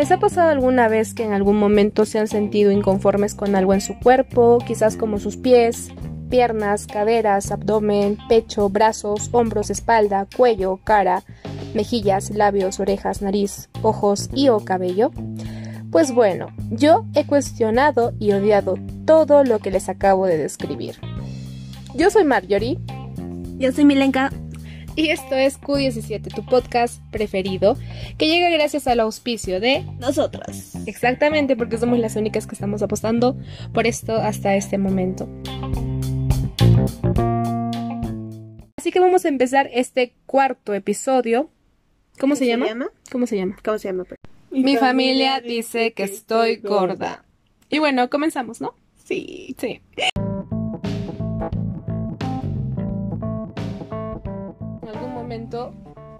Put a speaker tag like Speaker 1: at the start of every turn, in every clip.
Speaker 1: ¿Les ha pasado alguna vez que en algún momento se han sentido inconformes con algo en su cuerpo, quizás como sus pies, piernas, caderas, abdomen, pecho, brazos, hombros, espalda, cuello, cara, mejillas, labios, orejas, nariz, ojos y o cabello? Pues bueno, yo he cuestionado y odiado todo lo que les acabo de describir. Yo soy Marjorie.
Speaker 2: Yo soy Milenka.
Speaker 1: Y esto es Q17, tu podcast preferido, que llega gracias al auspicio de
Speaker 2: nosotras.
Speaker 1: Exactamente, porque somos las únicas que estamos apostando por esto hasta este momento. Así que vamos a empezar este cuarto episodio. ¿Cómo se, llama? ¿Cómo se llama?
Speaker 2: ¿Cómo se llama?
Speaker 1: Mi, familia, dice que estoy gorda. Y bueno, comenzamos, ¿no?
Speaker 2: Sí.
Speaker 1: Sí. Momento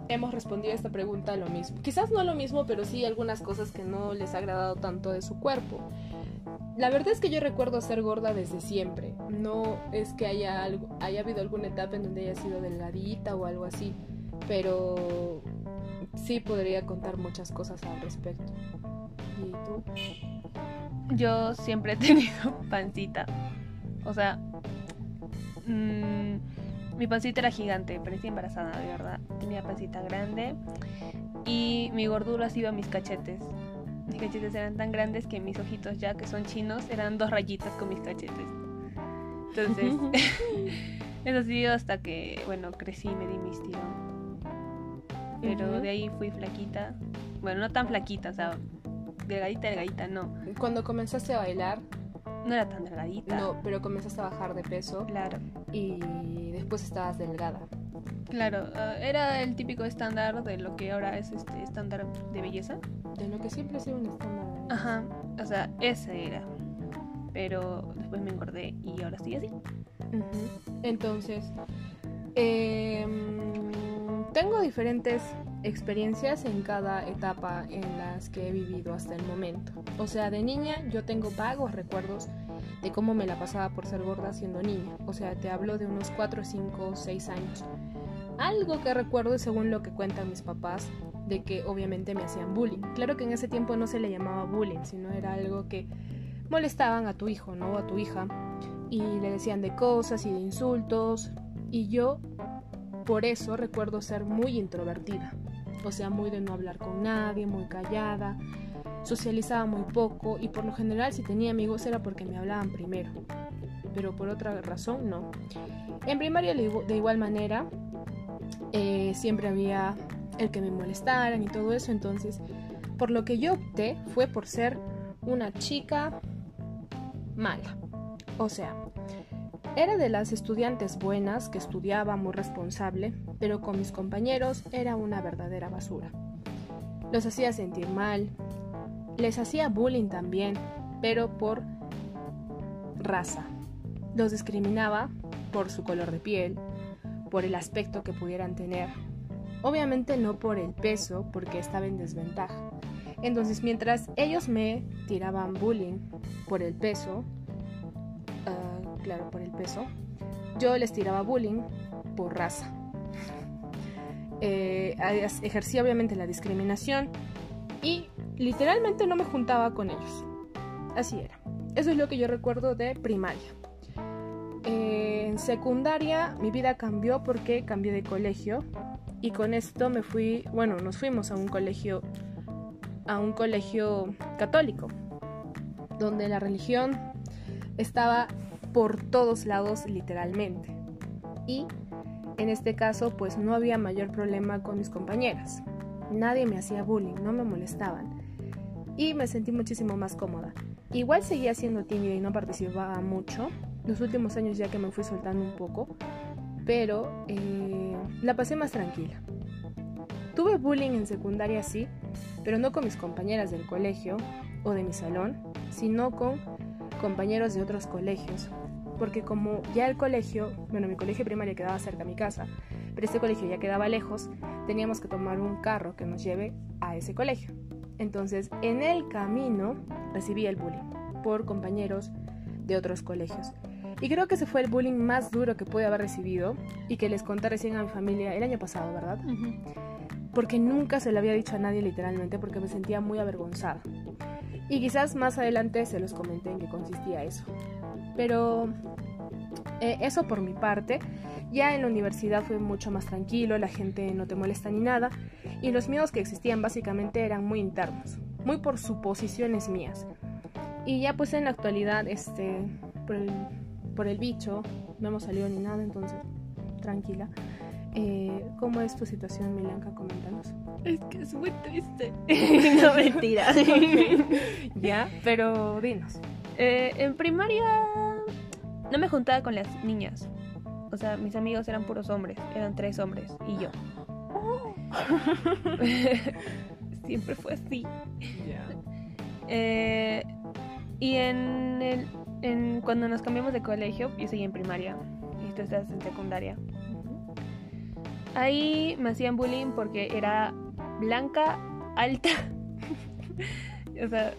Speaker 1: hemos respondido a esta pregunta lo mismo. Quizás no lo mismo, pero sí algunas cosas que no les ha agradado tanto de su cuerpo. La verdad es que yo recuerdo ser gorda desde siempre. No es que haya, algo, haya habido alguna etapa en donde haya sido delgadita o algo así. Pero sí podría contar muchas cosas al respecto. ¿Y tú?
Speaker 3: Yo siempre he tenido pancita. O sea, mmm, mi pancita era gigante, parecía embarazada, de verdad. Tenía pancita grande y mi gordura se iba a mis cachetes. Mis cachetes eran tan grandes que mis ojitos ya, que son chinos, eran dos rayitas con mis cachetes. Entonces, eso ha sido hasta que, bueno, crecí y me di mis tirones pero de ahí fui flaquita. Bueno, no tan flaquita, o sea, delgadita, delgadita, no.
Speaker 1: Cuando comenzaste a bailar.
Speaker 3: No era tan delgadita.
Speaker 1: No, pero comenzaste a bajar de peso.
Speaker 3: Claro.
Speaker 1: Y después estabas delgada.
Speaker 3: Claro, uh, era el típico estándar de lo que ahora es este estándar de belleza.
Speaker 1: De lo que siempre ha sido un estándar.
Speaker 3: Ajá, o sea, ese era. Pero después me engordé y ahora estoy así.
Speaker 1: Uh -huh. Entonces, eh, tengo diferentes experiencias en cada etapa en las que he vivido hasta el momento. O sea, de niña yo tengo vagos recuerdos de cómo me la pasaba por ser gorda siendo niña. O sea, te hablo de unos 4, 5, 6 años. Algo que recuerdo según lo que cuentan mis papás, de que obviamente me hacían bullying. Claro que en ese tiempo no se le llamaba bullying, sino era algo que molestaban a tu hijo, ¿no? A tu hija. Y le decían de cosas y de insultos. Y yo por eso recuerdo ser muy introvertida, o sea, muy de no hablar con nadie, muy callada, socializaba muy poco y por lo general si tenía amigos era porque me hablaban primero, pero por otra razón no. En primaria de igual manera, eh, siempre había el que me molestaran y todo eso, entonces por lo que yo opté fue por ser una chica mala, o sea, era de las estudiantes buenas que estudiaba muy responsable, pero con mis compañeros era una verdadera basura. Los hacía sentir mal, les hacía bullying también, pero por raza. Los discriminaba por su color de piel, por el aspecto que pudieran tener. Obviamente no por el peso, porque estaba en desventaja. Entonces, mientras ellos me tiraban bullying por el peso, claro, por el peso, yo les tiraba bullying por raza. Eh, ejercía obviamente la discriminación y literalmente no me juntaba con ellos. Así era. Eso es lo que yo recuerdo de primaria. Eh, en secundaria mi vida cambió porque cambié de colegio y con esto me fui, bueno, nos fuimos a un colegio a un colegio católico donde la religión estaba por todos lados literalmente. Y en este caso pues no había mayor problema con mis compañeras. Nadie me hacía bullying, no me molestaban. Y me sentí muchísimo más cómoda. Igual seguía siendo tímida y no participaba mucho. Los últimos años ya que me fui soltando un poco. Pero eh, la pasé más tranquila. Tuve bullying en secundaria sí, pero no con mis compañeras del colegio o de mi salón, sino con compañeros de otros colegios, porque como ya el colegio, bueno, mi colegio primario quedaba cerca de mi casa, pero este colegio ya quedaba lejos, teníamos que tomar un carro que nos lleve a ese colegio. Entonces, en el camino recibí el bullying por compañeros de otros colegios. Y creo que ese fue el bullying más duro que pude haber recibido y que les conté recién a mi familia el año pasado, ¿verdad? Porque nunca se lo había dicho a nadie literalmente porque me sentía muy avergonzada. Y quizás más adelante se los comenté en qué consistía eso. Pero eh, eso por mi parte. Ya en la universidad fue mucho más tranquilo, la gente no te molesta ni nada. Y los miedos que existían básicamente eran muy internos, muy por suposiciones mías. Y ya pues en la actualidad, este, por el, por el bicho, no hemos salido ni nada, entonces tranquila. Eh, ¿Cómo es tu situación, Milanka? Coméntanos.
Speaker 3: Es que es muy triste.
Speaker 2: no, mentira.
Speaker 1: ya, pero dinos.
Speaker 3: Eh, en primaria no me juntaba con las niñas. O sea, mis amigos eran puros hombres. Eran tres hombres y yo. Siempre fue así. Eh, y en el, en, cuando nos cambiamos de colegio, yo seguí en primaria y tú estás en secundaria. Ahí me hacían bullying porque era blanca, alta. o sea,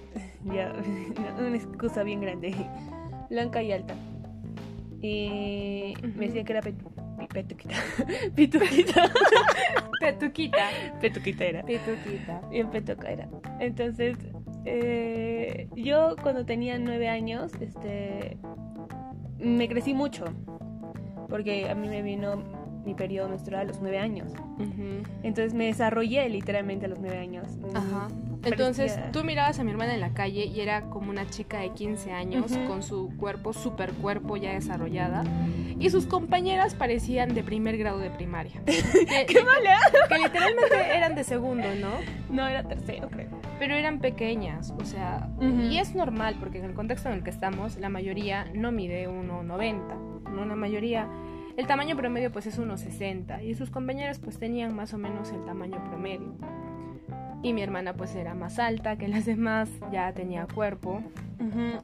Speaker 3: ya, una excusa bien grande. Blanca y alta. Y me decían que era petu, petuquita. Pituquita.
Speaker 1: Petuquita.
Speaker 3: Petuquita era.
Speaker 1: Petuquita.
Speaker 3: Bien petuca era. Entonces, eh, yo cuando tenía nueve años, este, me crecí mucho. Porque a mí me vino mi periodo menstrual a los nueve años. Entonces me desarrollé literalmente a los nueve años.
Speaker 1: Ajá. Entonces
Speaker 3: parecía-
Speaker 1: tú mirabas a mi hermana en la calle y era como una chica de 15 años con su cuerpo, super cuerpo ya desarrollada. Y sus compañeras parecían de primer grado de primaria. que,
Speaker 3: ¡Qué mala!
Speaker 1: que literalmente eran de segundo, ¿no?
Speaker 3: No, era tercero, creo.
Speaker 1: Pero eran pequeñas, o sea, y es normal porque en el contexto en el que estamos, la mayoría no mide 1,90, ¿no? La mayoría, el tamaño promedio pues es 1,60 y sus compañeras pues tenían más o menos el tamaño promedio. Y mi hermana pues era más alta que las demás, ya tenía cuerpo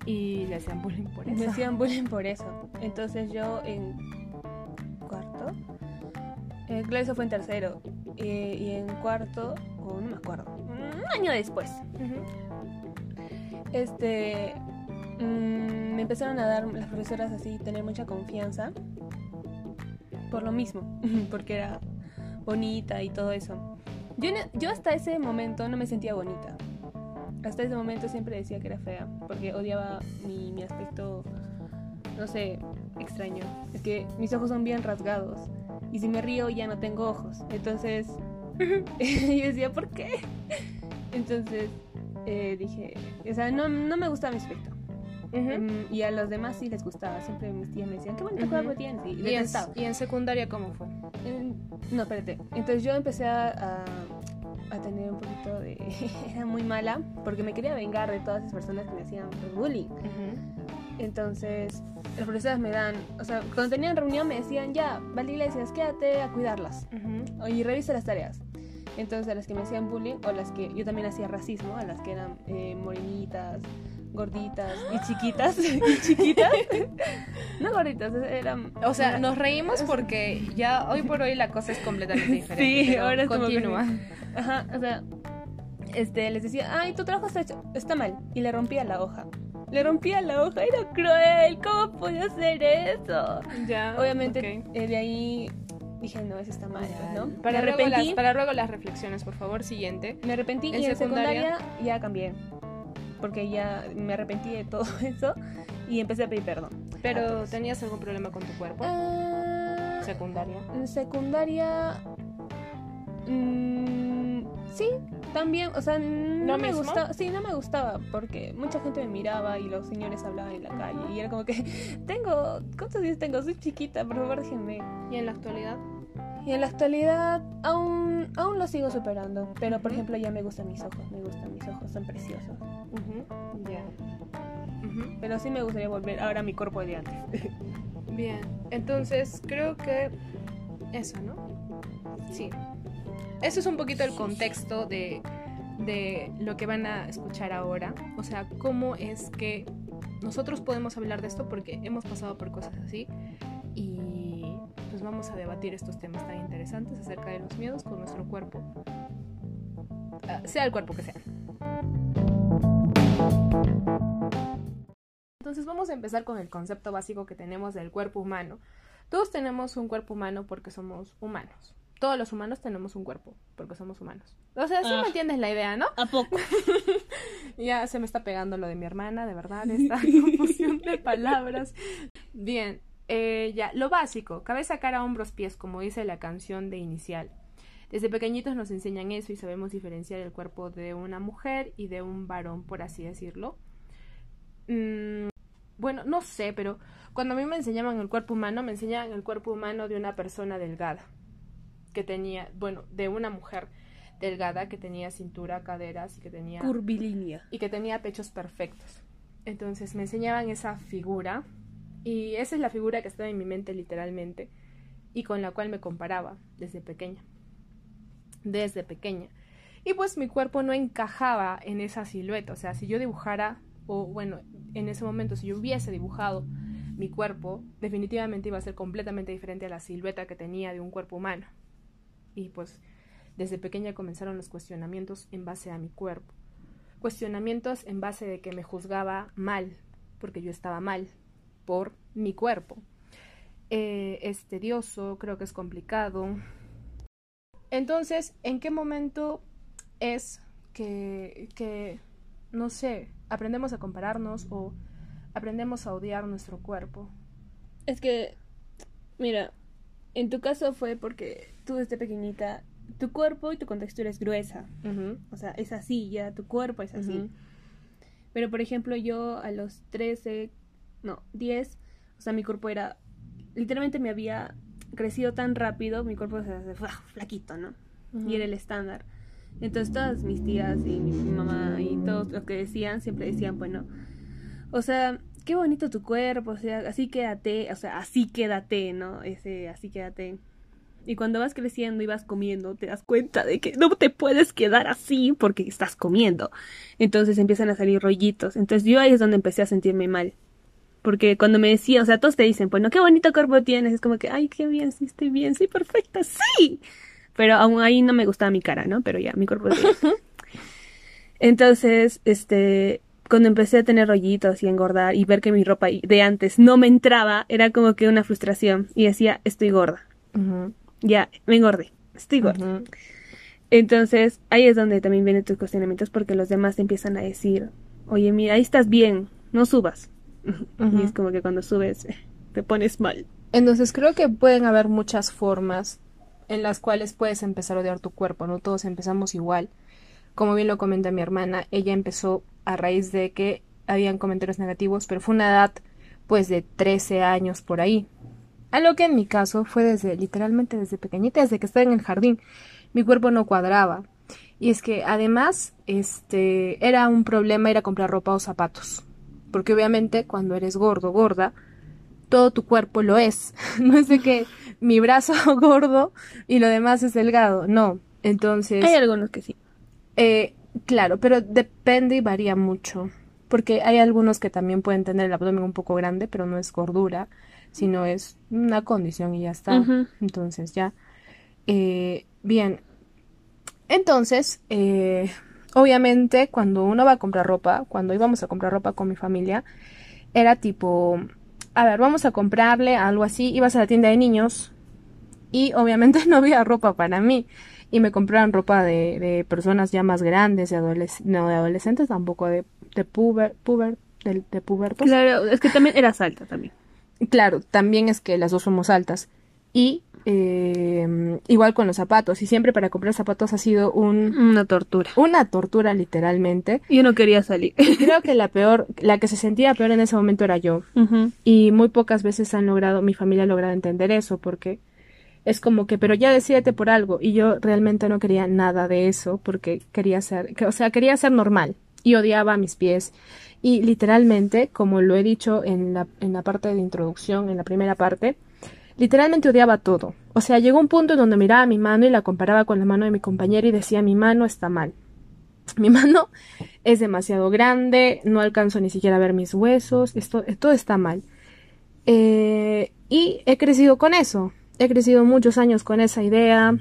Speaker 1: y le hacían bullying por
Speaker 3: Me
Speaker 1: eso.
Speaker 3: hacían bullying por eso. Entonces yo en cuarto, eh, claro, eso fue en tercero. eh, y en cuarto, o no me acuerdo, un año después, este, mm, me empezaron a dar las profesoras así, tener mucha confianza. Por lo mismo, porque era bonita y todo eso. Yo, yo hasta ese momento no me sentía bonita. Hasta ese momento siempre decía que era fea, porque odiaba mi, mi aspecto, no sé, extraño. Es que mis ojos son bien rasgados. Y si me río ya no tengo ojos. Entonces, yo decía, ¿por qué? Entonces, eh, dije, o sea, no, no me gusta mi aspecto. Mm, y a los demás sí les gustaba. Siempre mis tías me decían, qué bonito
Speaker 1: Ujú.
Speaker 3: cuerpo tienes. Y
Speaker 1: ¿Y, en, y en secundaria cómo fue?
Speaker 3: No, espérate. Entonces yo empecé a, a- tener un poquito de... Era muy mala porque me quería vengar de todas esas personas que me hacían bullying. Entonces las profesoras me dan... O sea, cuando tenían reunión me decían, ya, Val Iglesias, quédate a cuidarlas. Y revisa las tareas. Entonces a las que me hacían bullying o las que yo también hacía racismo, a las que eran eh, morenitas, gorditas y chiquitas, y chiquitas. no gorditas, eran...
Speaker 1: O sea,
Speaker 3: era-
Speaker 1: nos reímos porque ya hoy por hoy la cosa es completamente diferente.
Speaker 3: Sí, ahora es como que-
Speaker 1: continúa.
Speaker 3: Ajá, o sea, este, les decía, ay, tu trabajo está, hecho- está mal. Y le rompía la hoja. Le rompía la hoja, era cruel, ¿cómo podía hacer eso?
Speaker 1: Ya.
Speaker 3: Obviamente,
Speaker 1: ok.
Speaker 3: eh, de ahí dije, no, eso está mal, ¿no?
Speaker 1: Para,
Speaker 3: me
Speaker 1: luego las, para luego las reflexiones, por favor, siguiente.
Speaker 3: me arrepentí
Speaker 1: ¿En
Speaker 3: y en
Speaker 1: secundaria
Speaker 3: ya cambié. Porque ya me arrepentí de todo eso y empecé a pedir perdón.
Speaker 1: Pero,
Speaker 3: todos.
Speaker 1: ¿tenías algún problema con tu cuerpo?
Speaker 3: Ah,
Speaker 1: Secundaria.
Speaker 3: En secundaria. mm, sí, también. O sea, no
Speaker 1: ¿Lo
Speaker 3: me
Speaker 1: mismo?
Speaker 3: gustaba. Sí, no me gustaba porque mucha gente me miraba y los señores hablaban en la calle. Y era como que, tengo. ¿Cuántos días tengo? Soy chiquita, por favor, déjenme.
Speaker 1: ¿Y en la actualidad?
Speaker 3: Y en la actualidad aún, aún lo sigo superando. Pero, por ejemplo, ya me gustan mis ojos. Me gustan mis ojos, son preciosos.
Speaker 1: Ujú, Ya. Ujú.
Speaker 3: Pero sí me gustaría volver ahora a mi cuerpo de antes.
Speaker 1: Bien. Entonces, creo que eso, ¿no? Sí. Eso es un poquito el contexto de, de lo que van a escuchar ahora. O sea, cómo es que nosotros podemos hablar de esto porque hemos pasado por cosas así. Pues vamos a debatir estos temas tan interesantes acerca de los miedos con nuestro cuerpo. Ah, sea el cuerpo que sea. Entonces vamos a empezar con el concepto básico que tenemos del cuerpo humano. Todos tenemos un cuerpo humano porque somos humanos. Todos los humanos tenemos un cuerpo porque somos humanos. O sea, sí
Speaker 3: Ah.
Speaker 1: me entiendes la idea, ¿no?
Speaker 3: ¿A poco?
Speaker 1: Ya se me está pegando lo de mi hermana, de verdad, esta confusión de palabras. Bien, eh, ya, lo básico, cabeza, cara, hombros, pies, como dice la canción de inicial. Desde pequeñitos nos enseñan eso y sabemos diferenciar el cuerpo de una mujer y de un varón, por así decirlo. Mm, bueno, no sé, pero cuando a mí me enseñaban el cuerpo humano, me enseñaban el cuerpo humano de una persona delgada, que tenía, bueno, de una mujer delgada que tenía cintura, caderas y que tenía
Speaker 3: Curvilínea.
Speaker 1: y que tenía pechos perfectos. Entonces me enseñaban esa figura y esa es la figura que estaba en mi mente literalmente y con la cual me comparaba desde pequeña. Desde pequeña. Y pues mi cuerpo no encajaba en esa silueta. O sea, si yo dibujara, o bueno, en ese momento, si yo hubiese dibujado mi cuerpo, definitivamente iba a ser completamente diferente a la silueta que tenía de un cuerpo humano. Y pues desde pequeña comenzaron los cuestionamientos en base a mi cuerpo cuestionamientos en base de que me juzgaba mal, porque yo estaba mal por mi cuerpo. Eh, es tedioso, creo que es complicado. Entonces, ¿en qué momento es que, que, no sé, aprendemos a compararnos o aprendemos a odiar nuestro cuerpo?
Speaker 3: Es que, mira, en tu caso fue porque tú desde pequeñita, tu cuerpo y tu contextura es gruesa. O sea, es así, ya tu cuerpo es así. Pero por ejemplo, yo a los 13, no, 10, o sea, mi cuerpo era, literalmente me había crecido tan rápido, mi cuerpo se hace flaquito, ¿no? Y era el estándar. Entonces todas mis tías y mi mamá y todos los que decían, siempre decían, bueno, o sea, qué bonito tu cuerpo, o sea, así quédate, o sea, así quédate, ¿no? Ese, así quédate. Y cuando vas creciendo y vas comiendo, te das cuenta de que no te puedes quedar así porque estás comiendo. Entonces empiezan a salir rollitos. Entonces yo ahí es donde empecé a sentirme mal. Porque cuando me decía, o sea, todos te dicen, bueno, qué bonito cuerpo tienes. Es como que, ay, qué bien, sí, estoy bien, sí, perfecta, sí. Pero aún ahí no me gustaba mi cara, ¿no? Pero ya, mi cuerpo es bien. Entonces, este, cuando empecé a tener rollitos y engordar y ver que mi ropa de antes no me entraba, era como que una frustración. Y decía, estoy gorda. Ya, me engordé. Estoy gorda. Entonces, ahí es donde también vienen tus cuestionamientos porque los demás te empiezan a decir, oye, mira, ahí estás bien, no subas. Y es como que cuando subes te pones mal.
Speaker 1: Entonces creo que pueden haber muchas formas en las cuales puedes empezar a odiar tu cuerpo, no todos empezamos igual. Como bien lo comenta mi hermana, ella empezó a raíz de que habían comentarios negativos, pero fue una edad pues de 13 años por ahí. A lo que en mi caso fue desde literalmente desde pequeñita, desde que estaba en el jardín. Mi cuerpo no cuadraba. Y es que además este era un problema ir a comprar ropa o zapatos. Porque obviamente cuando eres gordo, gorda, todo tu cuerpo lo es. No es de que mi brazo gordo y lo demás es delgado. No. Entonces,
Speaker 3: Hay algunos que sí.
Speaker 1: eh, claro, pero depende y varía mucho. Porque hay algunos que también pueden tener el abdomen un poco grande, pero no es gordura, sino es una condición y ya está. Entonces, ya. Eh, bien. Entonces, eh, obviamente, cuando uno va a comprar ropa, cuando íbamos a comprar ropa con mi familia, era tipo, a ver, vamos a comprarle algo así. Ibas a la tienda de niños y obviamente no había ropa para mí. Y me compraron ropa de, de personas ya más grandes, de no de adolescentes, tampoco de, de puber, puber, de, de pubertos.
Speaker 3: Claro, es que también eras alta también.
Speaker 1: Claro, también es que las dos somos altas. Y eh, igual con los zapatos. Y siempre para comprar zapatos ha sido un,
Speaker 3: Una tortura.
Speaker 1: una tortura literalmente.
Speaker 3: Yo no quería salir.
Speaker 1: Creo que la peor, la que se sentía peor en ese momento era yo. Y muy pocas veces han logrado, mi familia ha logrado entender eso, porque es como que, pero ya decídete por algo. Y yo realmente no quería nada de eso, porque quería ser, que- o sea, quería ser normal. Y odiaba mis pies. Y literalmente, como lo he dicho en la, en la parte de introducción, en la primera parte, literalmente odiaba todo. O sea, llegó un punto en donde miraba mi mano y la comparaba con la mano de mi compañera y decía, mi mano está mal. Mi mano es demasiado grande, no alcanzo ni siquiera a ver mis huesos, esto, todo está mal. Eh, y he crecido con eso, he crecido muchos años con esa idea,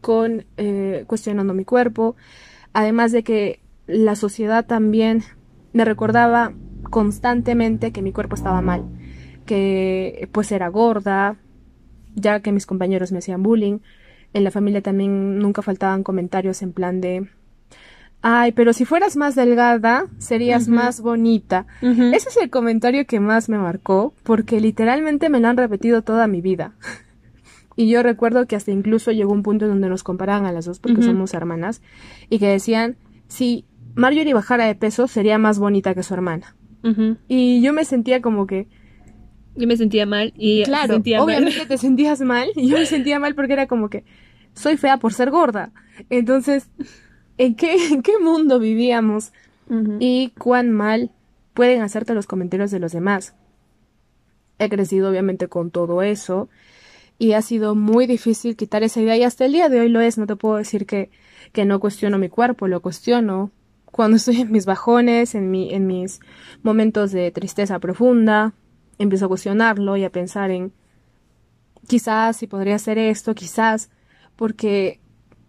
Speaker 1: con eh, cuestionando mi cuerpo, además de que la sociedad también me recordaba constantemente que mi cuerpo estaba mal, que pues era gorda, ya que mis compañeros me hacían bullying. En la familia también nunca faltaban comentarios en plan de Ay, pero si fueras más delgada, serías más bonita. Ese es el comentario que más me marcó, porque literalmente me lo han repetido toda mi vida. y yo recuerdo que hasta incluso llegó un punto en donde nos comparaban a las dos, porque somos hermanas, y que decían, si Marjorie bajara de peso, sería más bonita que su hermana. Y yo me sentía como que...
Speaker 3: Yo me sentía mal y
Speaker 1: claro,
Speaker 3: sentía
Speaker 1: obviamente te sentías mal y yo me sentía mal porque era como que soy fea por ser gorda. Entonces en qué, en qué mundo vivíamos y cuán mal pueden hacerte los comentarios de los demás. He crecido obviamente con todo eso y ha sido muy difícil quitar esa idea y hasta el día de hoy lo es, no te puedo decir que, que no cuestiono mi cuerpo, lo cuestiono cuando estoy en mis bajones, en, mi, en mis momentos de tristeza profunda, empiezo a cuestionarlo y a pensar en quizás si podría hacer esto, quizás, porque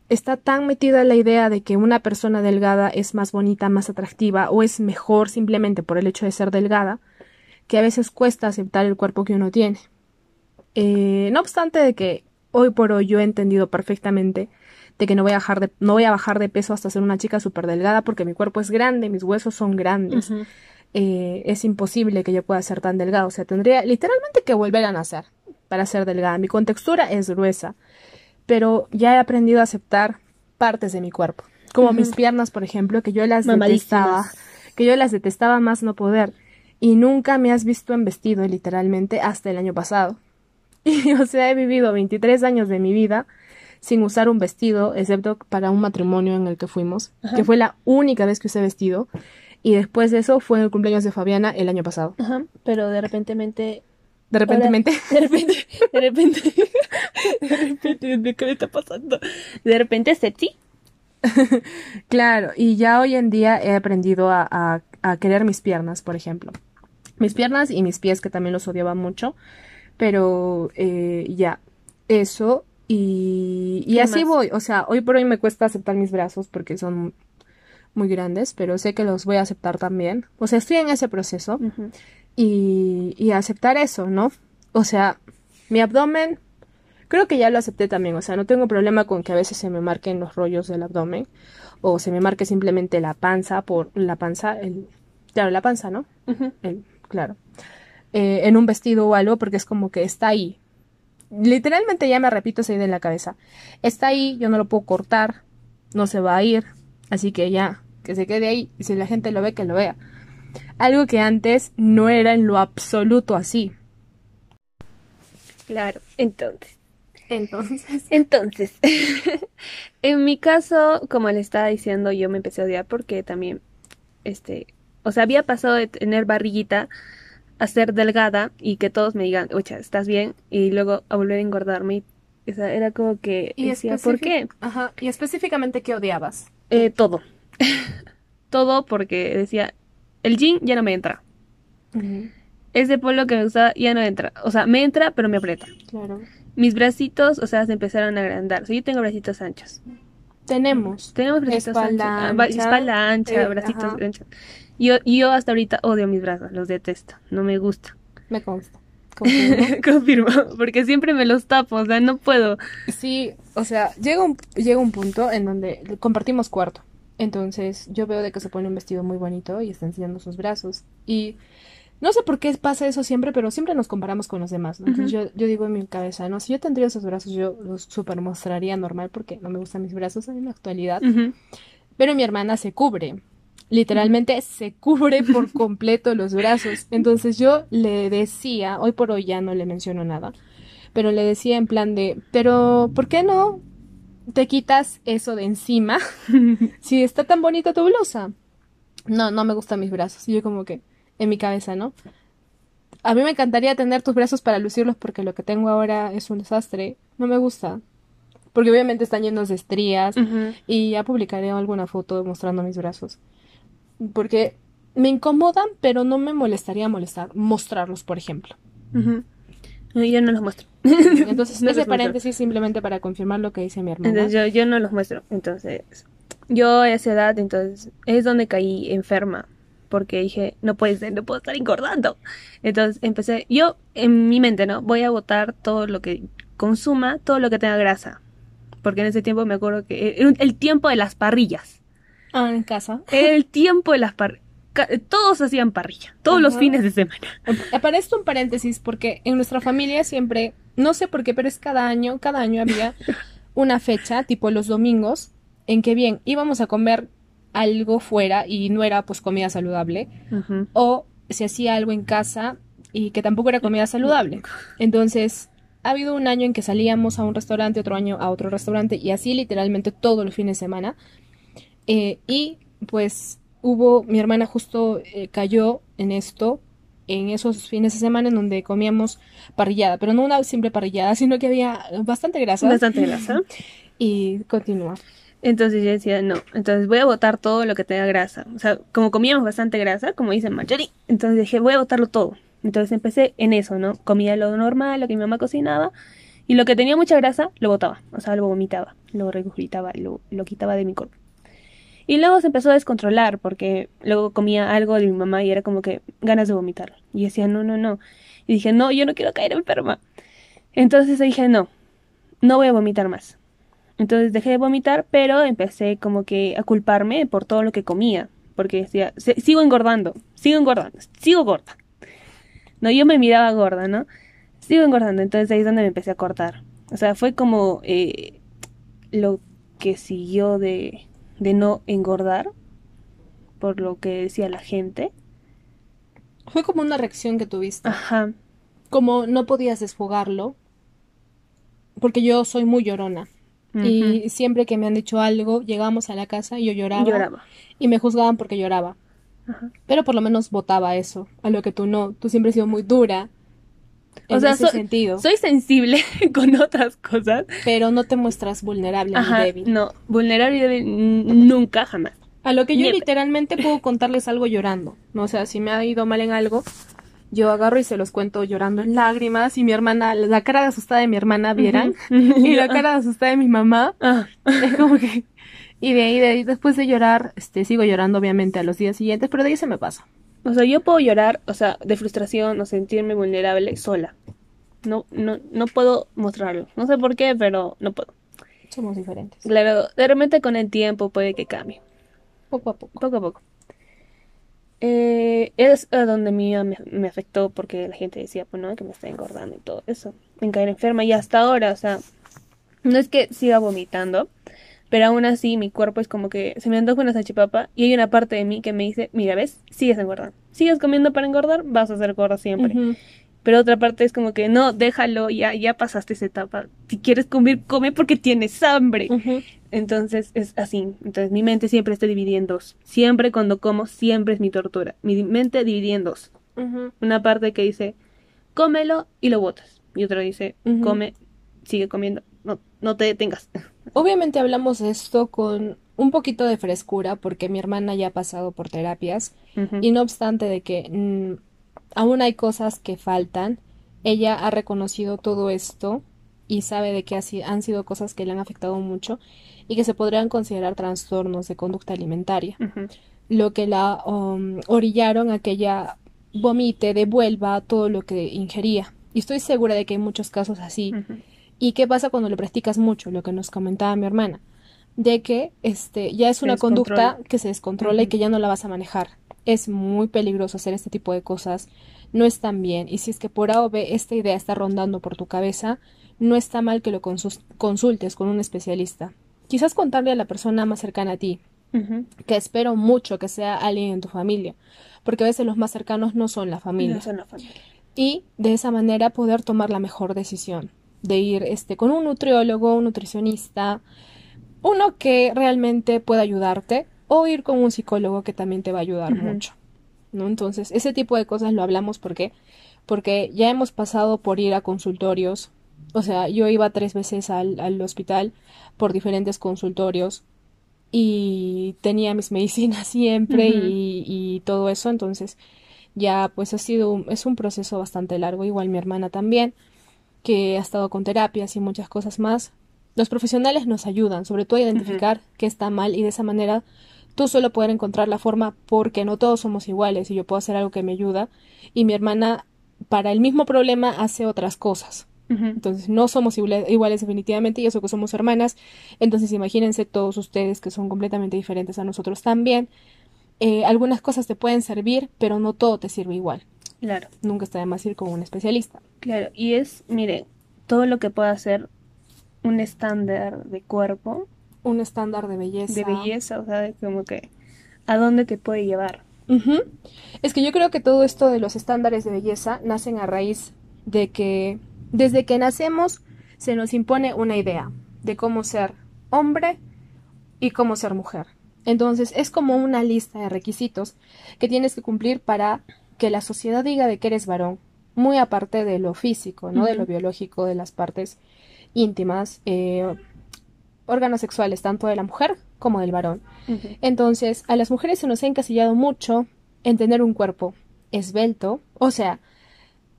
Speaker 1: está tan metida la idea de que una persona delgada es más bonita, más atractiva o es mejor simplemente por el hecho de ser delgada, que a veces cuesta aceptar el cuerpo que uno tiene. Eh, no obstante de que hoy por hoy yo he entendido perfectamente de que no voy a bajar de, no voy a bajar de peso hasta ser una chica súper delgada porque mi cuerpo es grande, mis huesos son grandes. Eh, es imposible que yo pueda ser tan delgada. O sea, tendría literalmente que volver a nacer para ser delgada. Mi contextura es gruesa pero ya he aprendido a aceptar partes de mi cuerpo, como mis piernas, por ejemplo, que yo las detestaba, que yo las detestaba más no poder, y nunca me has visto en vestido, literalmente, hasta el año pasado. Y, o sea, he vivido 23 años de mi vida sin usar un vestido, excepto para un matrimonio en el que fuimos, que fue la única vez que usé vestido. Y después de eso fue en el cumpleaños de Fabiana el año pasado.
Speaker 3: Ajá, pero de repente
Speaker 1: de repente,
Speaker 3: de repente, de repente, de repente, ¿qué me está pasando? De repente, sexy.
Speaker 1: claro, y ya hoy en día he aprendido a, a, querer mis piernas, por ejemplo. Mis piernas y mis pies, que también los odiaba mucho. Pero eh, ya, eso. Y, y así voy. O sea, hoy por hoy me cuesta aceptar mis brazos porque son muy grandes, pero sé que los voy a aceptar también. O sea, estoy en ese proceso y, y aceptar eso, ¿no? O sea, mi abdomen, creo que ya lo acepté también, o sea, no tengo problema con que a veces se me marquen los rollos del abdomen o se me marque simplemente la panza por la panza, el, claro, la panza, ¿no? el, claro. Eh, en un vestido o algo porque es como que está ahí. Literalmente ya me repito esa idea en la cabeza. Está ahí, yo no lo puedo cortar, no se va a ir, así que ya, que se quede ahí y si la gente lo ve, que lo vea algo que antes no era en lo absoluto así.
Speaker 3: Claro, entonces.
Speaker 1: Entonces.
Speaker 3: Entonces. en mi caso, como le estaba diciendo, yo me empecé a odiar porque también, este, o sea, había pasado de tener barriguita a ser delgada y que todos me digan, oye, ¿estás bien? Y luego a volver a engordarme. O sea, era como que
Speaker 1: ¿Y decía, ¿por qué? Ajá. ¿Y específicamente qué odiabas?
Speaker 3: Eh, todo. todo porque decía, el jean ya no me entra. Ese polo que me gustaba ya no entra. O sea, me entra, pero me aprieta.
Speaker 1: Claro.
Speaker 3: Mis bracitos, o sea, se empezaron a agrandar. O sea, yo tengo bracitos anchos.
Speaker 1: Tenemos.
Speaker 3: Tenemos bracitos
Speaker 1: espalda
Speaker 3: anchos. Ancha, espalda ancha, eh, bracitos anchos. Yo, yo hasta ahorita odio mis brazos, los detesto. No me gusta.
Speaker 1: Me consta. Confirmo.
Speaker 3: Confirmo, porque siempre me los tapo, o sea, no puedo.
Speaker 1: Sí, o sea, llega un, llega un punto en donde compartimos cuarto. Entonces yo veo de que se pone un vestido muy bonito y está enseñando sus brazos. Y no sé por qué pasa eso siempre, pero siempre nos comparamos con los demás. Entonces yo, yo, digo en mi cabeza, no, si yo tendría esos brazos, yo los super mostraría normal porque no me gustan mis brazos en la actualidad. Pero mi hermana se cubre. Literalmente se cubre por completo los brazos. Entonces yo le decía, hoy por hoy ya no le menciono nada, pero le decía en plan de, pero ¿por qué no te quitas eso de encima si está tan bonita tu blusa. No, no me gustan mis brazos. Y yo como que, en mi cabeza, ¿no? A mí me encantaría tener tus brazos para lucirlos porque lo que tengo ahora es un desastre. No me gusta. Porque obviamente están llenos de estrías y ya publicaré alguna foto mostrando mis brazos. Porque me incomodan, pero no me molestaría molestar, mostrarlos, por ejemplo.
Speaker 3: Yo no los muestro.
Speaker 1: Entonces, ese paréntesis simplemente para confirmar lo que dice mi hermana.
Speaker 3: Entonces, yo, yo no los muestro. Entonces, yo a esa edad, entonces, es donde caí enferma. porque dije, no puede ser, no puedo estar engordando. Entonces empecé, yo en mi mente, ¿no? Voy a botar todo lo que consuma, todo lo que tenga grasa. Porque en ese tiempo me acuerdo que el tiempo de las parrillas.
Speaker 1: Ah, en casa.
Speaker 3: El tiempo de las parrillas. Todos hacían parrilla, todos los fines de semana.
Speaker 1: Para esto un paréntesis, porque en nuestra familia siempre, no sé por qué, pero es cada año, cada año había una fecha, tipo los domingos, en que bien, íbamos a comer algo fuera y no era pues comida saludable, o se hacía algo en casa y que tampoco era comida saludable. Entonces, ha habido un año en que salíamos a un restaurante, otro año a otro restaurante y así literalmente todos los fines de semana. Eh, y pues hubo, mi hermana justo eh, cayó en esto, en esos fines de semana en donde comíamos parrillada, pero no una simple parrillada, sino que había bastante grasa.
Speaker 3: Bastante grasa.
Speaker 1: Y continúa.
Speaker 3: Entonces yo decía, no, entonces voy a botar todo lo que tenga grasa. O sea, como comíamos bastante grasa, como dice Marjorie, entonces dije, voy a botarlo todo. Entonces empecé en eso, ¿no? Comía lo normal, lo que mi mamá cocinaba, y lo que tenía mucha grasa, lo botaba. O sea, lo vomitaba, lo regurgitaba, lo, lo quitaba de mi cuerpo. Y luego se empezó a descontrolar, porque luego comía algo de mi mamá y era como que ganas de vomitar. Y decía, no, no, no. Y dije, no, yo no quiero caer enferma. Entonces dije, no, no voy a vomitar más. Entonces dejé de vomitar, pero empecé como que a culparme por todo lo que comía. Porque decía, "Se- sigo engordando, sigo engordando, sigo gorda. No, yo me miraba gorda, ¿no? Sigo engordando, entonces ahí es donde me empecé a cortar. O sea, fue como eh, lo que siguió de, de no engordar, por lo que decía la gente.
Speaker 1: Fue como una reacción que tuviste.
Speaker 3: Ajá.
Speaker 1: Como no podías desfogarlo, porque yo soy muy llorona. Y siempre que me han dicho algo, llegamos a la casa y yo lloraba,
Speaker 3: lloraba.
Speaker 1: y me juzgaban porque lloraba.
Speaker 3: Ajá.
Speaker 1: Pero por lo menos votaba eso, a lo que tú no. Tú siempre has sido muy dura en
Speaker 3: O sea,
Speaker 1: ese
Speaker 3: so-
Speaker 1: sentido,
Speaker 3: Soy sensible con otras cosas.
Speaker 1: pero no te muestras vulnerable
Speaker 3: Ajá.
Speaker 1: ni débil.
Speaker 3: No, vulnerable y débil, nunca, jamás.
Speaker 1: A lo que yo literalmente puedo contarles algo llorando. ¿no? O sea, si me ha ido mal en algo, yo agarro y se los cuento llorando en lágrimas y mi hermana, la cara de asustada de mi hermana vieran y la cara de asustada de mi mamá
Speaker 3: Ah.
Speaker 1: Es como que... Y de ahí, de ahí, después de llorar, este, sigo llorando obviamente a los días siguientes, pero de ahí se me pasa.
Speaker 3: O sea, yo puedo llorar, o sea, de frustración o sentirme vulnerable sola. No, no, no puedo mostrarlo. No sé por qué, pero no puedo.
Speaker 1: Somos diferentes.
Speaker 3: Claro, de repente con el tiempo puede que cambie.
Speaker 1: Poco a poco.
Speaker 3: Poco a poco. Eh, es a donde mí me, me afectó porque la gente decía, pues no, que me está engordando y todo eso. En caer enferma y hasta ahora, o sea, no es que siga vomitando, pero aún así mi cuerpo es como que se me antoja una salchipapa y hay una parte de mí que me dice, mira, ves, sigues engordando. Sigues comiendo para engordar, vas a ser gorda siempre. Pero otra parte es como que no, déjalo, ya, ya pasaste esa etapa. Si quieres comer, come porque tienes hambre. Entonces es así. Entonces mi mente siempre está dividida en dos. Siempre cuando como, siempre es mi tortura. Mi mente dividida en dos. Una parte que dice, cómelo y lo botas. Y otra dice, come, sigue comiendo. No, no te detengas.
Speaker 1: Obviamente hablamos de esto con un poquito de frescura porque mi hermana ya ha pasado por terapias y no obstante de que mm, aún hay cosas que faltan, ella ha reconocido todo esto y sabe de que han sido cosas que le han afectado mucho y que se podrían considerar trastornos de conducta alimentaria. Lo que la um, orillaron a que ella vomite, devuelva todo lo que ingería. Y estoy segura de que hay muchos casos así. ¿Y qué pasa cuando lo practicas mucho? Lo que nos comentaba mi hermana. De que este ya es una conducta que se descontrola y que ya no la vas a manejar. Es muy peligroso hacer este tipo de cosas. No es tan bien. Y si es que por A o B esta idea está rondando por tu cabeza, no está mal que lo consultes con un especialista. Quizás contarle a la persona más cercana a ti, que espero mucho que sea alguien en tu familia, porque a veces los más cercanos no son la familia.
Speaker 3: No son la familia.
Speaker 1: Y de esa manera poder tomar la mejor decisión, de ir este con un nutriólogo, un nutricionista, uno que realmente pueda ayudarte o ir con un psicólogo que también te va a ayudar mucho. ¿No? Entonces, ese tipo de cosas lo hablamos porque porque ya hemos pasado por ir a consultorios, o sea, yo iba tres veces al, al hospital por diferentes consultorios y tenía mis medicinas siempre y, y todo eso, entonces ya pues ha sido un, es un proceso bastante largo, igual mi hermana también, que ha estado con terapias y muchas cosas más. Los profesionales nos ayudan, sobre todo a identificar qué está mal y de esa manera tú solo poder encontrar la forma porque no todos somos iguales y yo puedo hacer algo que me ayuda y mi hermana para el mismo problema hace otras cosas. Entonces no somos iguales, iguales definitivamente y eso que somos hermanas. Entonces imagínense todos ustedes que son completamente diferentes a nosotros también. Eh, algunas cosas te pueden servir, pero no todo te sirve igual.
Speaker 3: Claro,
Speaker 1: Nunca está de más ir con un especialista.
Speaker 3: Claro. Y es, mire, todo lo que pueda ser un estándar de cuerpo,
Speaker 1: Un estándar de belleza.
Speaker 3: de belleza, o sea, de como que a dónde te puede llevar.
Speaker 1: Es que yo creo que todo esto de los estándares de belleza nacen a raíz de que desde que nacemos se nos impone una idea de cómo ser hombre y cómo ser mujer. Entonces es como una lista de requisitos que tienes que cumplir para que la sociedad diga de que eres varón, muy aparte de lo físico, ¿no? De lo biológico, de las partes íntimas, eh, órganos sexuales, tanto de la mujer como del varón. Entonces, a las mujeres se nos ha encasillado mucho en tener un cuerpo esbelto, o sea,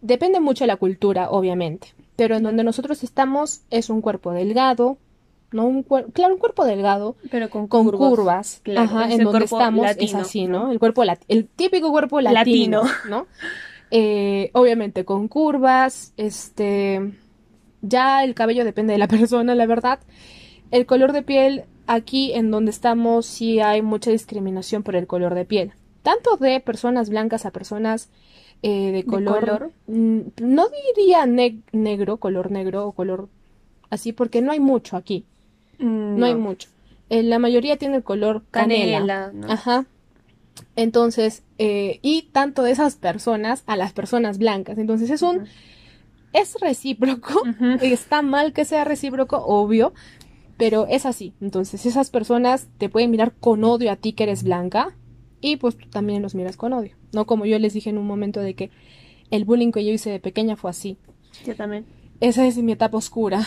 Speaker 1: depende mucho de la cultura, obviamente, pero en donde nosotros estamos es un cuerpo delgado, no un cuer- claro, un cuerpo delgado
Speaker 3: Pero con,
Speaker 1: con curvas,
Speaker 3: Claro,
Speaker 1: ajá, en donde
Speaker 3: cuerpo
Speaker 1: estamos es así, ¿no? El cuerpo lat- el típico cuerpo latino,
Speaker 3: Latino.
Speaker 1: ¿no? Eh, obviamente con curvas, este, ya el cabello depende de la persona, la verdad. El color de piel, aquí en donde estamos, sí hay mucha discriminación por el color de piel. Tanto de personas blancas a personas eh, de color.
Speaker 3: color?
Speaker 1: mm, no diría ne- negro, color negro o color así, porque no hay mucho aquí.
Speaker 3: Mm,
Speaker 1: No, hay mucho. Eh, la mayoría tiene el color canela.
Speaker 3: Canela, ¿no?
Speaker 1: Ajá. Entonces, eh, y tanto de esas personas a las personas blancas. Entonces es un, es recíproco. Está mal que sea recíproco, obvio, pero es así. Entonces esas personas te pueden mirar con odio a ti que eres blanca y pues tú también los miras con odio. No como yo les dije en un momento de que el bullying que yo hice de pequeña fue así.
Speaker 3: Yo también.
Speaker 1: Esa es mi etapa oscura.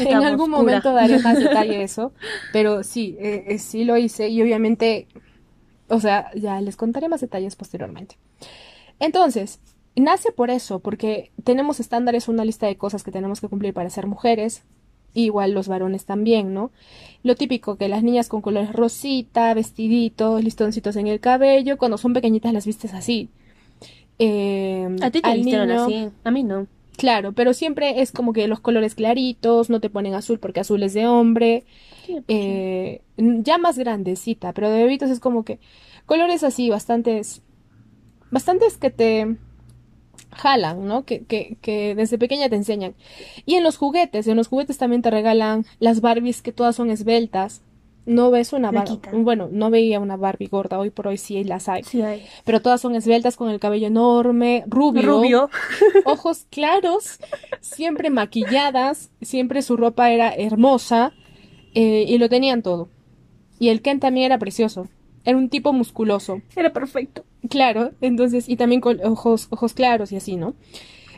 Speaker 1: en algún
Speaker 3: oscura.
Speaker 1: momento daré más detalle de eso, pero sí, eh, eh, sí lo hice y obviamente, o sea, ya les contaré más detalles posteriormente. Entonces, nace por eso, porque tenemos estándares, una lista de cosas que tenemos que cumplir para ser mujeres, igual los varones también, ¿no? Lo típico que las niñas con colores rosita, vestiditos, listoncitos en el cabello, cuando son pequeñitas las vistes así. Eh,
Speaker 3: A ti te vistieron
Speaker 1: niño-
Speaker 3: así, a mí no.
Speaker 1: Claro, pero siempre es como que los colores claritos, no te ponen azul porque azul es de hombre, eh, ya más grandecita, pero de bebitos es como que colores así, bastantes, bastantes que te jalan, ¿no? Que, que, que desde pequeña te enseñan. Y en los juguetes, en los juguetes también te regalan las Barbies que todas son esbeltas. No ves una Barbie, bueno, no veía una Barbie gorda, hoy por hoy sí las hay,
Speaker 3: Sí hay.
Speaker 1: pero todas son esbeltas con el cabello enorme, rubio,
Speaker 3: Rubio.
Speaker 1: ojos claros, siempre maquilladas, siempre su ropa era hermosa eh, y lo tenían todo. Y el Ken también era precioso, era un tipo musculoso,
Speaker 3: Era perfecto.
Speaker 1: claro, entonces, y también con ojos, ojos claros y así, ¿no?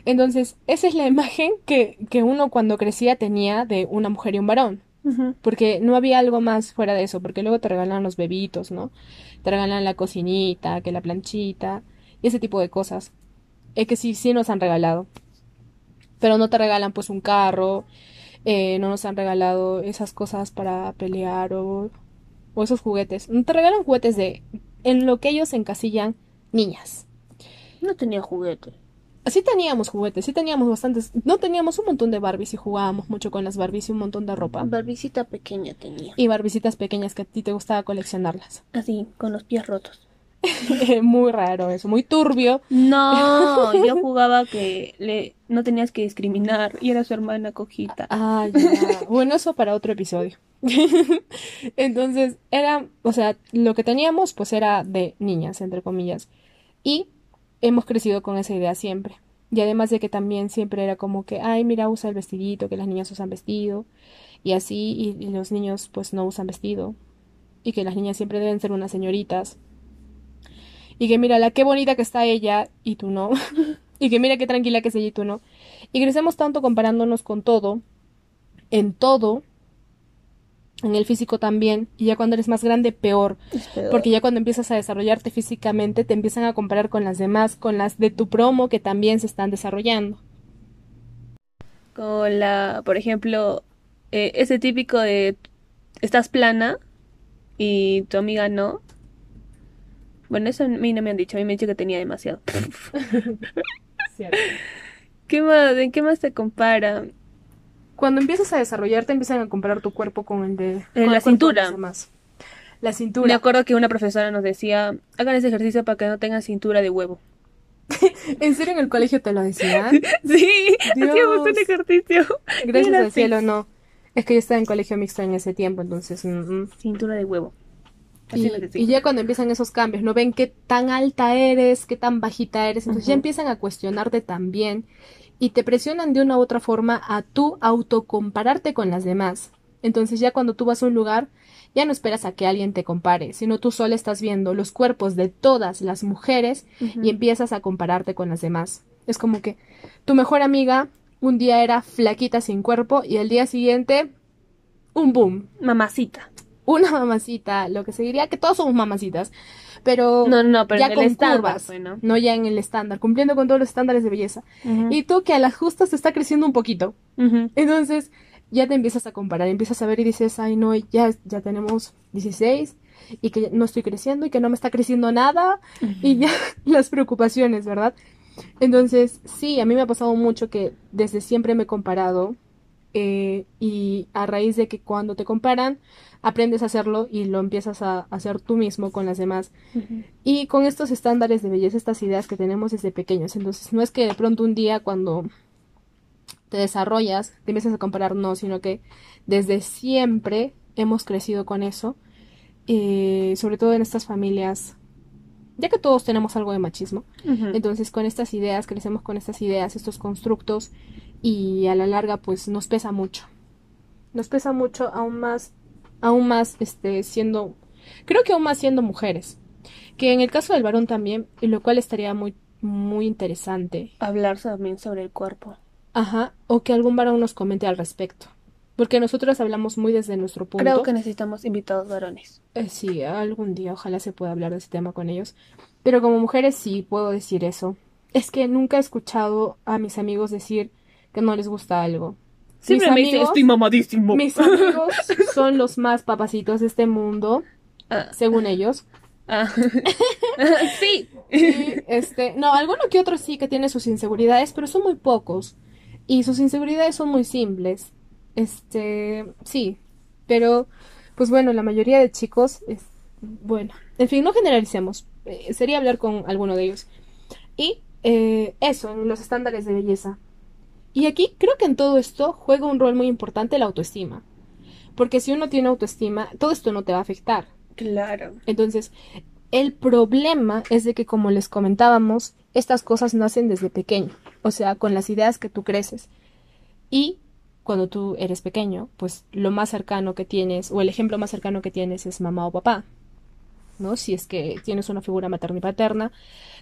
Speaker 1: Entonces, esa es la imagen que, que uno cuando crecía tenía de una mujer y un varón. Porque no había algo más fuera de eso, porque luego te regalan los bebitos, ¿no? Te regalan la cocinita, que la planchita, y ese tipo de cosas. Es que sí, sí nos han regalado. Pero no te regalan pues un carro, eh, no nos han regalado esas cosas para pelear o, o esos juguetes. No te regalan juguetes de en lo que ellos encasillan niñas.
Speaker 3: No tenía juguete.
Speaker 1: Sí teníamos juguetes, sí teníamos bastantes, no teníamos un montón de Barbies y jugábamos mucho con las Barbies y un montón de ropa.
Speaker 3: Barbicita pequeña tenía.
Speaker 1: Y barbicitas pequeñas que a ti te gustaba coleccionarlas.
Speaker 3: Así, con los pies rotos.
Speaker 1: muy raro eso, muy turbio.
Speaker 3: No, yo jugaba que le no tenías que discriminar y era su hermana cojita.
Speaker 1: Ah, ya. Bueno, eso para otro episodio. Entonces, era, o sea, lo que teníamos pues era de niñas, entre comillas. Y hemos crecido con esa idea siempre. Y además de que también siempre era como que, ay, mira, usa el vestidito, que las niñas usan vestido. Y así, y, los niños pues no usan vestido. Y que las niñas siempre deben ser unas señoritas. Y que mira, la qué bonita que está ella y tú no. y que mira qué tranquila que es ella y tú no. Y crecemos tanto comparándonos con todo, en todo, en el físico también, y ya cuando eres más grande, peor, porque ya cuando empiezas a desarrollarte físicamente, te empiezan a comparar con las demás, con las de tu promo que también se están desarrollando.
Speaker 3: Con la, por ejemplo, eh, ese típico de estás plana y tu amiga no. Bueno, eso a mí no me han dicho, a mí me han dicho que tenía demasiado. ¿Qué más? ¿En qué más te compara?
Speaker 1: Cuando empiezas a desarrollarte, empiezan a comparar tu cuerpo con el de.
Speaker 3: En
Speaker 1: con
Speaker 3: la cintura.
Speaker 1: demás. La
Speaker 3: Me
Speaker 1: cintura.
Speaker 3: acuerdo que una profesora nos decía, hagan ese ejercicio para que no tengan cintura de huevo.
Speaker 1: ¿En serio en el colegio te lo decían?
Speaker 3: Sí,
Speaker 1: Dios.
Speaker 3: hacíamos un ejercicio.
Speaker 1: Gracias al cielo, no. Es que yo estaba en colegio mixto en ese tiempo, entonces. mm, mm.
Speaker 3: Cintura de huevo. Así
Speaker 1: Y, ya cuando empiezan esos cambios, no ven qué tan alta eres, qué tan bajita eres, entonces ya empiezan a cuestionarte también y te presionan de una u otra forma a tú autocompararte con las demás. Entonces ya cuando tú vas a un lugar, ya no esperas a que alguien te compare, sino tú solo estás viendo los cuerpos de todas las mujeres y empiezas a compararte con las demás. Es como que tu mejor amiga un día era flaquita sin cuerpo y al día siguiente un boom,
Speaker 3: Mamacita.
Speaker 1: Una mamacita, lo que se diría que todos somos mamacitas, pero
Speaker 3: No, no, pero
Speaker 1: ya
Speaker 3: en el
Speaker 1: con
Speaker 3: estándar,
Speaker 1: curvas,
Speaker 3: pues, ¿no?
Speaker 1: ya en el estándar, cumpliendo con todos los estándares de belleza. Y tú que a las justas te está creciendo un poquito, entonces ya te empiezas a comparar, empiezas a ver y dices, ay no, ya, ya tenemos 16 y que no estoy creciendo y que no me está creciendo nada y ya las preocupaciones, ¿verdad? Entonces, sí, a mí me ha pasado mucho que desde siempre me he comparado eh, y a raíz de que cuando te comparan, aprendes a hacerlo y lo empiezas a hacer tú mismo con las demás. Y con estos estándares de belleza, estas ideas que tenemos desde pequeños. Entonces, no es que de pronto un día cuando te desarrollas, te empiezas a comparar, no, sino que desde siempre hemos crecido con eso. eh, sobre todo en estas familias, ya que todos tenemos algo de machismo. Entonces, con estas ideas, crecemos con estas ideas, estos constructos, y a la larga, pues nos pesa mucho. Nos pesa mucho, aún más, aún más, este, siendo, creo que aún más siendo mujeres. Que en el caso del varón también, y lo cual estaría muy, muy interesante.
Speaker 3: Hablar también sobre el cuerpo.
Speaker 1: Ajá, o que algún varón nos comente al respecto. Porque nosotros hablamos muy desde nuestro punto.
Speaker 3: Creo que necesitamos invitados varones.
Speaker 1: Eh, sí, algún día ojalá se pueda hablar de ese tema con ellos. Pero como mujeres sí puedo decir eso. Es que nunca he escuchado a mis amigos decir que no les gusta algo.
Speaker 3: Siempre
Speaker 1: mis
Speaker 3: me dice,
Speaker 1: amigos,
Speaker 3: estoy mamadísimo.
Speaker 1: mis amigos son los más papacitos de este mundo,
Speaker 3: Ah,
Speaker 1: según ellos.
Speaker 3: ah. sí.
Speaker 1: Y, este, no, alguno que otro sí que tiene sus inseguridades, pero son muy pocos. Y sus inseguridades son muy simples. Este, sí. Pero, pues bueno, la mayoría de chicos, es, bueno, en fin, no generalicemos. Eh, sería hablar con alguno de ellos. Y eh, eso, en los estándares de belleza. Y aquí creo que en todo esto juega un rol muy importante la autoestima. Porque si uno tiene autoestima, todo esto no te va a afectar.
Speaker 3: Claro.
Speaker 1: Entonces, el problema es de que, como les comentábamos, estas cosas nacen desde pequeño, o sea, con las ideas que tú creces. Y cuando tú eres pequeño, pues lo más cercano que tienes, o el ejemplo más cercano que tienes es mamá o papá, ¿no? Si es que tienes una figura materna y paterna,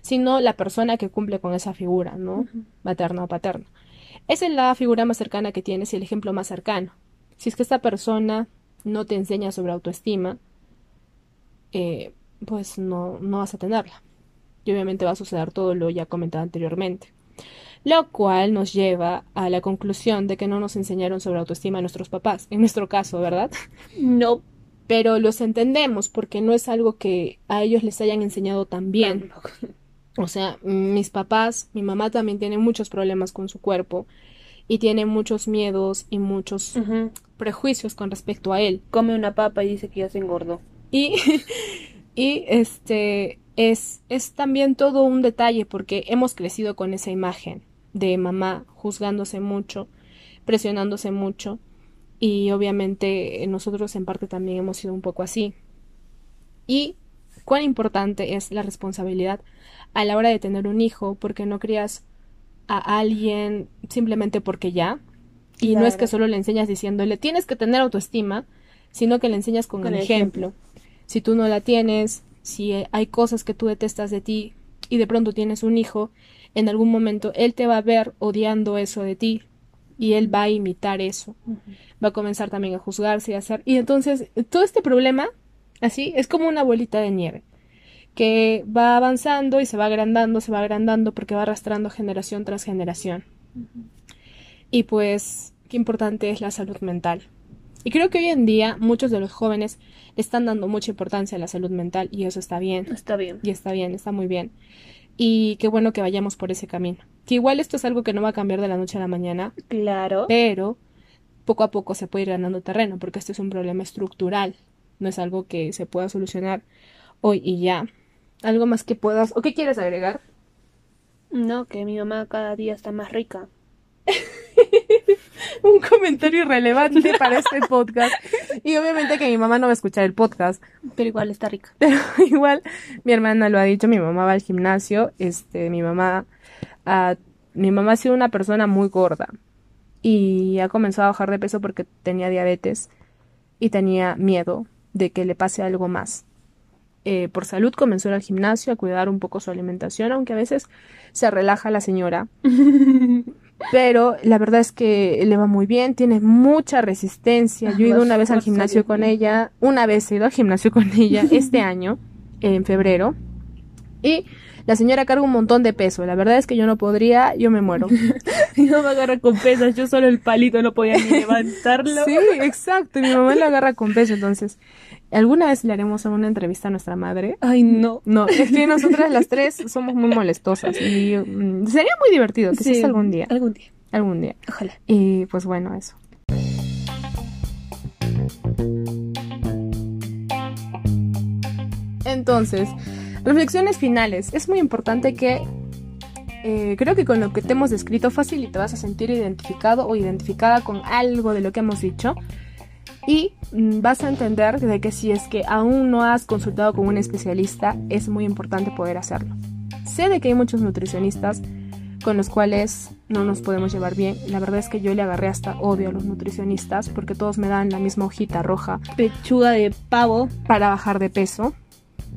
Speaker 1: sino la persona que cumple con esa figura, ¿no? Materna o paterna. Esa es la figura más cercana que tienes y el ejemplo más cercano. Si es que esta persona no te enseña sobre autoestima, eh, pues no, no vas a tenerla. Y obviamente va a suceder todo lo ya comentado anteriormente. Lo cual nos lleva a la conclusión de que no nos enseñaron sobre autoestima nuestros papás, en nuestro caso, ¿verdad?
Speaker 3: No.
Speaker 1: Pero los entendemos porque no es algo que a ellos les hayan enseñado tan bien.
Speaker 3: Tampoco.
Speaker 1: O sea, mis papás, mi mamá también tiene muchos problemas con su cuerpo y tiene muchos miedos y muchos prejuicios con respecto a él.
Speaker 3: Come una papa y dice que ya se engordó.
Speaker 1: Y, y este es, es también todo un detalle porque hemos crecido con esa imagen de mamá juzgándose mucho, presionándose mucho y obviamente nosotros en parte también hemos sido un poco así. Y cuán importante es la responsabilidad a la hora de tener un hijo porque no crías a alguien simplemente porque ya. Y no es que solo le enseñas diciéndole tienes que tener autoestima, sino que le enseñas con,
Speaker 3: Con
Speaker 1: el ejemplo. Si tú no la tienes, si hay cosas que tú detestas de ti y de pronto tienes un hijo, en algún momento él te va a ver odiando eso de ti y él va a imitar eso. Va a comenzar también a juzgarse y a hacer. Y entonces todo este problema, así, es como una bolita de nieve que va avanzando y se va agrandando, se va agrandando porque va arrastrando generación tras generación. Y pues, qué importante es la salud mental. Y creo que hoy en día muchos de los jóvenes están dando mucha importancia a la salud mental y eso está bien.
Speaker 3: Está bien.
Speaker 1: Y está bien, está muy bien. Y qué bueno que vayamos por ese camino. Que igual esto es algo que no va a cambiar de la noche a la mañana,
Speaker 3: Claro.
Speaker 1: pero poco a poco se puede ir ganando terreno, porque este es un problema estructural, no es algo que se pueda solucionar hoy y ya. Algo más que puedas, o qué quieres agregar?
Speaker 3: No, que mi mamá cada día está más rica.
Speaker 1: Un comentario irrelevante para este podcast. Y obviamente que mi mamá no va a escuchar el podcast,
Speaker 3: Pero igual está rica.
Speaker 1: pero igual mi hermana lo ha dicho, mi mamá va al gimnasio, este, mi mamá, mi mamá ha sido una persona muy gorda y ha comenzado a bajar de peso porque tenía diabetes y tenía miedo de que le pase algo más. Eh, por salud comenzó a ir al gimnasio a cuidar un poco su alimentación, aunque a veces se relaja la señora. Pero la verdad es que le va muy bien, tiene mucha resistencia. Yo he ido una vez al gimnasio con ella, una vez he ido al gimnasio con ella este año, en febrero. Y la señora carga un montón de peso. La verdad es que yo no podría, yo me muero.
Speaker 3: Mi mamá agarra con pesas, yo solo el palito no podía ni levantarlo.
Speaker 1: Sí, exacto. y Mi mamá lo agarra con peso. Entonces, ¿alguna vez le haremos una entrevista a nuestra madre?
Speaker 3: Ay, no.
Speaker 1: No, es que nosotras las tres somos muy molestosas y mm, sería muy divertido, quizás
Speaker 3: Sí,
Speaker 1: algún día,
Speaker 3: Algún día.
Speaker 1: algún día.
Speaker 3: Ojalá.
Speaker 1: Y pues bueno, eso. Entonces, reflexiones finales. Es muy importante que eh, creo que con lo que te hemos descrito fácil y te vas a sentir identificado o identificada con algo de lo que hemos dicho. Y mm, vas a entender de que si es que aún no has consultado con un especialista, es muy importante poder hacerlo. Sé de que hay muchos nutricionistas con los cuales no nos podemos llevar bien. La verdad es que yo le agarré hasta odio a los nutricionistas porque todos me dan la misma hojita roja
Speaker 3: Pechuga de pavo.
Speaker 1: para bajar de peso.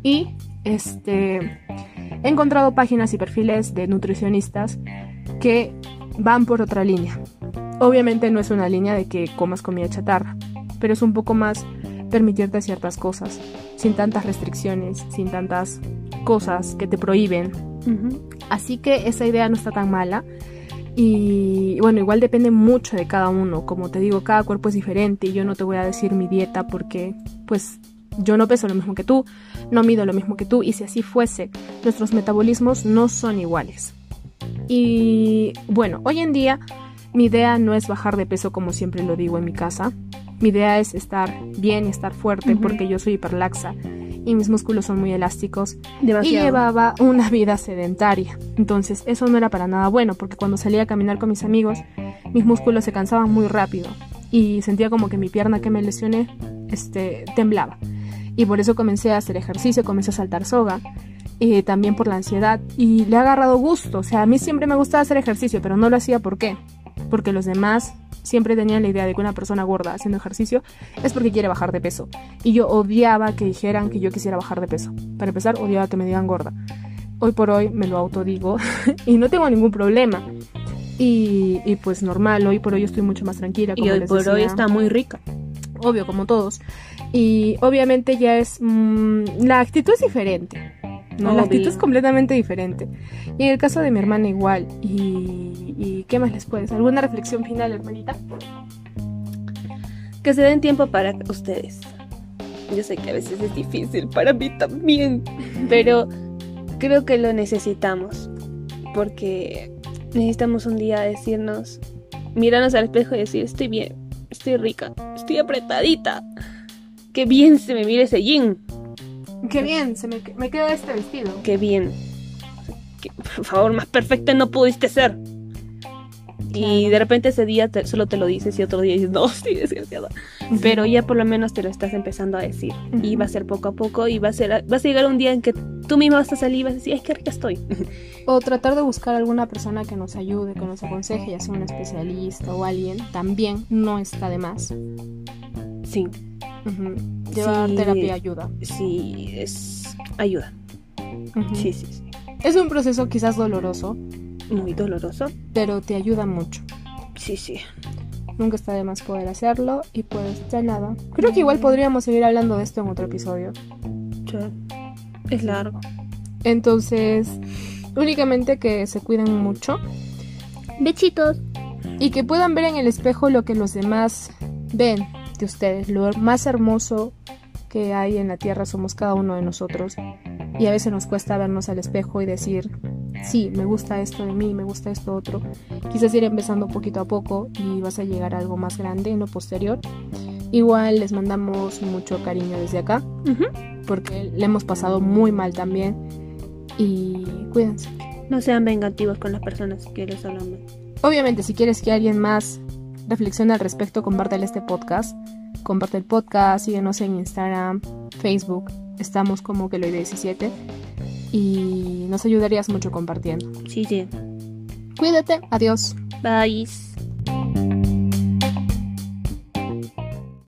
Speaker 1: Y este he encontrado páginas y perfiles de nutricionistas que van por otra línea. Obviamente no es una línea de que comas comida chatarra, pero es un poco más permitirte ciertas cosas, sin tantas restricciones, sin tantas cosas que te prohíben. Así que esa idea no está tan mala. Y bueno, igual depende mucho de cada uno. Como te digo, cada cuerpo es diferente y yo no te voy a decir mi dieta porque pues yo no peso lo mismo que tú, no mido lo mismo que tú y si así fuese, nuestros metabolismos no son iguales. Y bueno, hoy en día mi idea no es bajar de peso como siempre lo digo en mi casa. Mi idea es estar bien y estar fuerte porque yo soy hiperlaxa y mis músculos son muy elásticos y
Speaker 3: Demasiado.
Speaker 1: llevaba una vida sedentaria. Entonces eso no era para nada bueno porque cuando salía a caminar con mis amigos mis músculos se cansaban muy rápido y sentía como que mi pierna que me lesioné este, temblaba. Y por eso comencé a hacer ejercicio, comencé a saltar soga. eh, también por la ansiedad y le ha agarrado gusto. O sea, a mí siempre me gustaba hacer ejercicio, pero no lo hacía ¿por qué? Porque los demás siempre tenían la idea de que una persona gorda haciendo ejercicio es porque quiere bajar de peso. Y yo odiaba que dijeran que yo quisiera bajar de peso. Para empezar, odiaba que me digan gorda. Hoy por hoy me lo autodigo y no tengo ningún problema. Y, y pues normal, hoy por hoy estoy mucho más tranquila.
Speaker 3: Y
Speaker 1: como
Speaker 3: hoy
Speaker 1: les
Speaker 3: por hoy está muy rica.
Speaker 1: obvio, como todos. Y obviamente ya es... mm, la actitud es diferente. ¿No? La actitud es completamente diferente. Y en el caso de mi hermana igual. Y, y ¿qué más les puedes? ¿Alguna reflexión final, hermanita?
Speaker 3: Que se den tiempo para ustedes. Yo sé que a veces es difícil para mí también, pero creo que lo necesitamos. Porque necesitamos un día decirnos, mirarnos al espejo y decir, estoy bien, estoy rica, estoy apretadita. Qué bien se me mira ese jean,
Speaker 1: Qué bien, se me, me queda este vestido.
Speaker 3: qué bien. Que, por favor, más perfecta no pudiste ser. Y de repente ese día te- solo te lo dices y otro día dices, no, estoy desgraciada. Pero ya por lo menos te lo estás empezando a decir. Y
Speaker 1: Ujú.
Speaker 3: va a ser poco a poco y va a, ser, vas a llegar un día en que tú misma vas a salir y vas a decir, ay, qué rica estoy.
Speaker 1: O tratar de buscar alguna persona que nos ayude, que nos aconseje, ya sea un especialista o alguien, también no está de más.
Speaker 3: Sí,
Speaker 1: Llevar
Speaker 3: Sí.
Speaker 1: terapia ayuda.
Speaker 3: sí, es ayuda. Sí, sí, sí.
Speaker 1: Es un proceso quizás doloroso,
Speaker 3: Muy doloroso.
Speaker 1: pero te ayuda mucho.
Speaker 3: Sí, sí.
Speaker 1: Nunca está de más poder hacerlo y pues ya nada. Creo que igual podríamos seguir hablando de esto en otro episodio.
Speaker 3: Sí. Es largo.
Speaker 1: Entonces, únicamente que se cuiden mucho
Speaker 2: Besitos.
Speaker 1: y que puedan ver en el espejo lo que los demás ven. De ustedes. Lo más hermoso que hay en la tierra somos cada uno de nosotros. Y a veces nos cuesta vernos al espejo y decir, sí, me gusta esto de mí, me gusta esto otro. Quizás ir empezando poquito a poco y vas a llegar a algo más grande en lo posterior. Igual les mandamos mucho cariño desde acá, porque le hemos pasado muy mal también. Y cuídense.
Speaker 2: No sean vengativos con las personas que les hablan.
Speaker 1: Obviamente, si quieres que alguien más reflexione al respecto, compártale este podcast. Comparte el podcast, síguenos en Instagram, Facebook. Estamos como que lo 17 y nos ayudarías mucho compartiendo.
Speaker 2: Sí, sí.
Speaker 1: Cuídate, adiós.
Speaker 2: Bye.